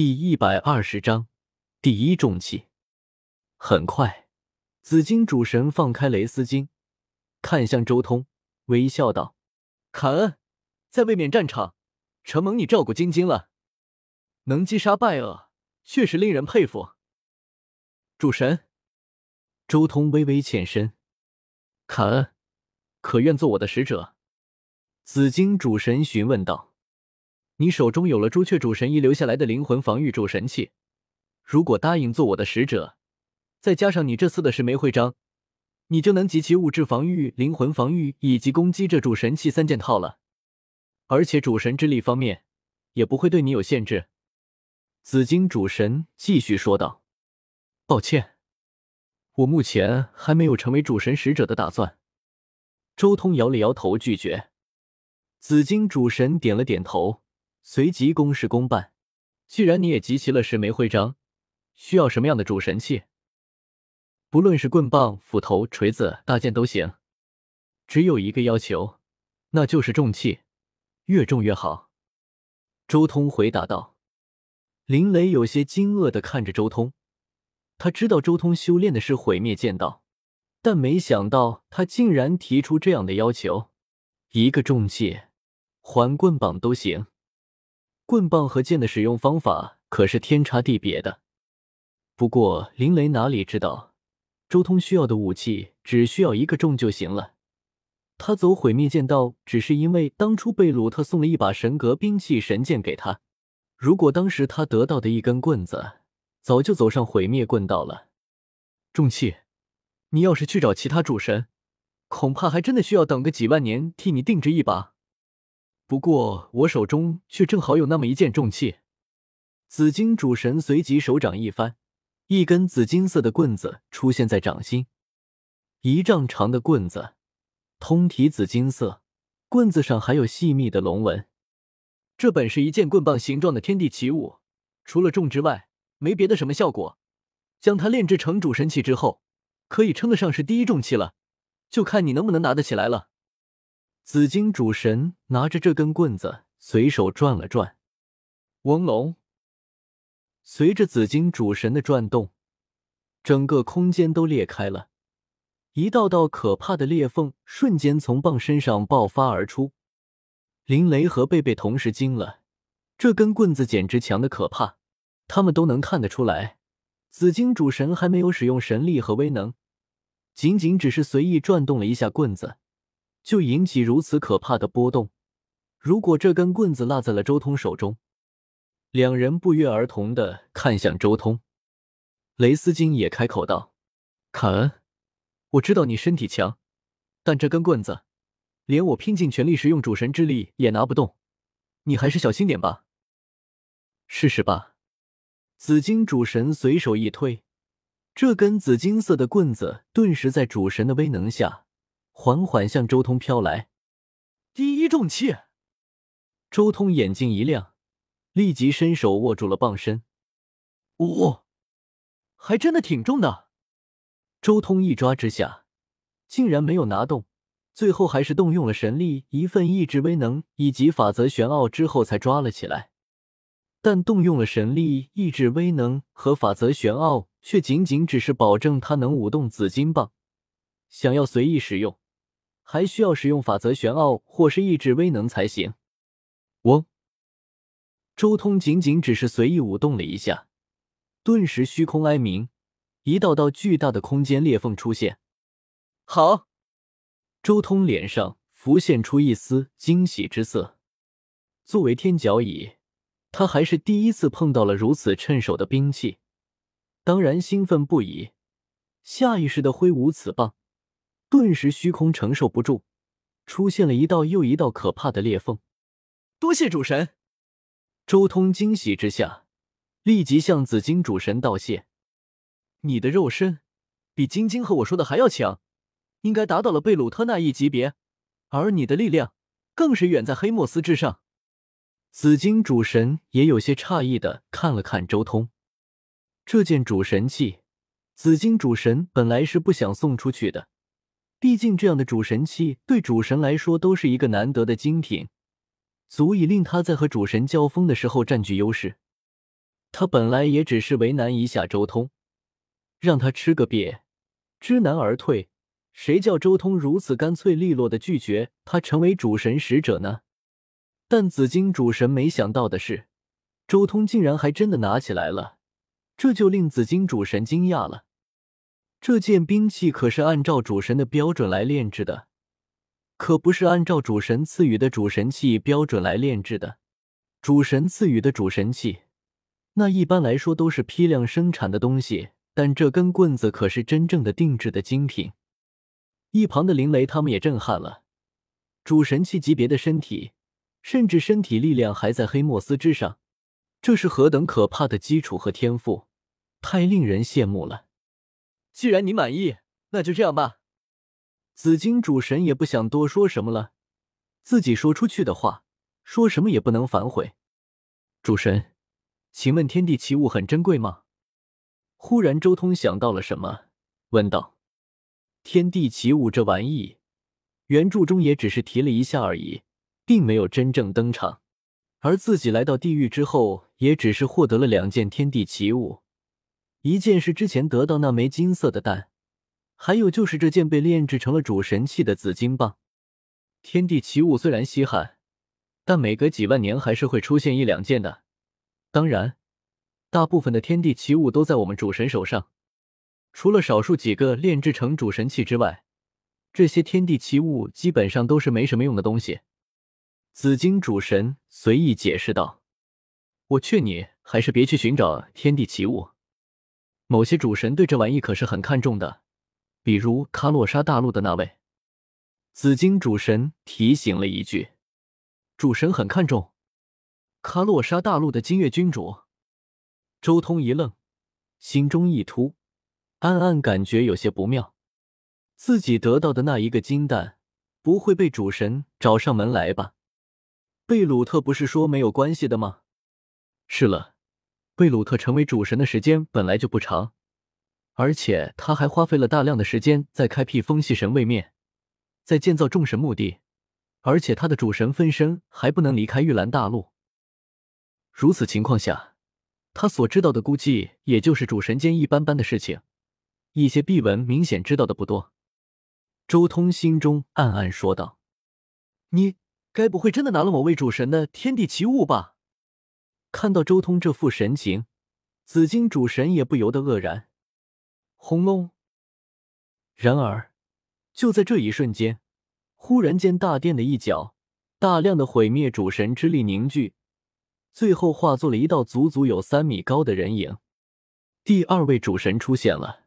第一百二十章，第一重器。很快，紫金主神放开雷斯金，看向周通，微笑道：“凯恩，在卫冕战场，承蒙你照顾晶晶了，能击杀败厄，确实令人佩服。”主神，周通微微欠身：“凯恩，可愿做我的使者？”紫金主神询问道。你手中有了朱雀主神遗留下来的灵魂防御主神器，如果答应做我的使者，再加上你这次的十枚徽章，你就能集齐物质防御、灵魂防御以及攻击这主神器三件套了。而且主神之力方面也不会对你有限制。紫金主神继续说道：“抱歉，我目前还没有成为主神使者的打算。”周通摇了摇头拒绝。紫金主神点了点头。随即公事公办。既然你也集齐了十枚徽章，需要什么样的主神器？不论是棍棒、斧头、锤子、大剑都行。只有一个要求，那就是重器，越重越好。周通回答道。林雷有些惊愕的看着周通，他知道周通修炼的是毁灭剑道，但没想到他竟然提出这样的要求。一个重器，环棍棒都行。棍棒和剑的使用方法可是天差地别的。不过林雷哪里知道，周通需要的武器只需要一个重就行了。他走毁灭剑道，只是因为当初贝鲁特送了一把神格兵器神剑给他。如果当时他得到的一根棍子，早就走上毁灭棍道了。重器，你要是去找其他主神，恐怕还真的需要等个几万年替你定制一把。不过我手中却正好有那么一件重器。紫金主神随即手掌一翻，一根紫金色的棍子出现在掌心，一丈长的棍子，通体紫金色，棍子上还有细密的龙纹。这本是一件棍棒形状的天地奇物，除了重之外，没别的什么效果。将它炼制成主神器之后，可以称得上是第一重器了，就看你能不能拿得起来了。紫金主神拿着这根棍子，随手转了转，嗡隆。随着紫金主神的转动，整个空间都裂开了，一道道可怕的裂缝瞬间从棒身上爆发而出。林雷和贝贝同时惊了，这根棍子简直强的可怕。他们都能看得出来，紫金主神还没有使用神力和威能，仅仅只是随意转动了一下棍子。就引起如此可怕的波动。如果这根棍子落在了周通手中，两人不约而同的看向周通。雷斯金也开口道：“卡恩，我知道你身体强，但这根棍子，连我拼尽全力使用主神之力也拿不动，你还是小心点吧。试试吧。”紫金主神随手一推，这根紫金色的棍子顿时在主神的威能下。缓缓向周通飘来，第一重器。周通眼睛一亮，立即伸手握住了棒身。哦，还真的挺重的。周通一抓之下，竟然没有拿动，最后还是动用了神力、一份意志威能以及法则玄奥之后才抓了起来。但动用了神力、意志威能和法则玄奥，却仅仅只是保证他能舞动紫金棒，想要随意使用。还需要使用法则玄奥或是意志威能才行。嗡！周通仅仅只是随意舞动了一下，顿时虚空哀鸣，一道道巨大的空间裂缝出现。好！周通脸上浮现出一丝惊喜之色。作为天角蚁，他还是第一次碰到了如此趁手的兵器，当然兴奋不已，下意识的挥舞此棒。顿时，虚空承受不住，出现了一道又一道可怕的裂缝。多谢主神！周通惊喜之下，立即向紫金主神道谢。你的肉身比晶晶和我说的还要强，应该达到了贝鲁特那一级别，而你的力量更是远在黑莫斯之上。紫金主神也有些诧异的看了看周通，这件主神器，紫金主神本来是不想送出去的。毕竟，这样的主神器对主神来说都是一个难得的精品，足以令他在和主神交锋的时候占据优势。他本来也只是为难一下周通，让他吃个瘪，知难而退。谁叫周通如此干脆利落的拒绝他成为主神使者呢？但紫金主神没想到的是，周通竟然还真的拿起来了，这就令紫金主神惊讶了。这件兵器可是按照主神的标准来炼制的，可不是按照主神赐予的主神器标准来炼制的。主神赐予的主神器，那一般来说都是批量生产的东西，但这根棍子可是真正的定制的精品。一旁的林雷他们也震撼了，主神器级别的身体，甚至身体力量还在黑墨斯之上，这是何等可怕的基础和天赋，太令人羡慕了。既然你满意，那就这样吧。紫金主神也不想多说什么了，自己说出去的话，说什么也不能反悔。主神，请问天地奇物很珍贵吗？忽然，周通想到了什么，问道。天地奇物这玩意，原著中也只是提了一下而已，并没有真正登场。而自己来到地狱之后，也只是获得了两件天地奇物，一件是之前得到那枚金色的蛋，还有就是这件被炼制成了主神器的紫金棒。天地奇物虽然稀罕，但每隔几万年还是会出现一两件的。当然，大部分的天地奇物都在我们主神手上。除了少数几个炼制成主神器之外，这些天地奇物基本上都是没什么用的东西。紫金主神随意解释道：“我劝你还是别去寻找天地奇物，某些主神对这玩意可是很看重的，比如卡洛莎大陆的那位。”紫金主神提醒了一句：“主神很看重卡洛莎大陆的金月君主。”周通一愣，心中一突。暗暗感觉有些不妙，自己得到的那一个金蛋不会被主神找上门来吧？贝鲁特不是说没有关系的吗？是了，贝鲁特成为主神的时间本来就不长，而且他还花费了大量的时间在开辟风系神位面，在建造众神墓地，而且他的主神分身还不能离开玉兰大陆。如此情况下，他所知道的估计也就是主神间一般般的事情。一些秘闻明显知道的不多，周通心中暗暗说道：“你该不会真的拿了某位主神的天地奇物吧？”看到周通这副神情，紫金主神也不由得愕然。轰隆！然而，就在这一瞬间，忽然间大殿的一角，大量的毁灭主神之力凝聚，最后化作了一道足足有三米高的人影。第二位主神出现了。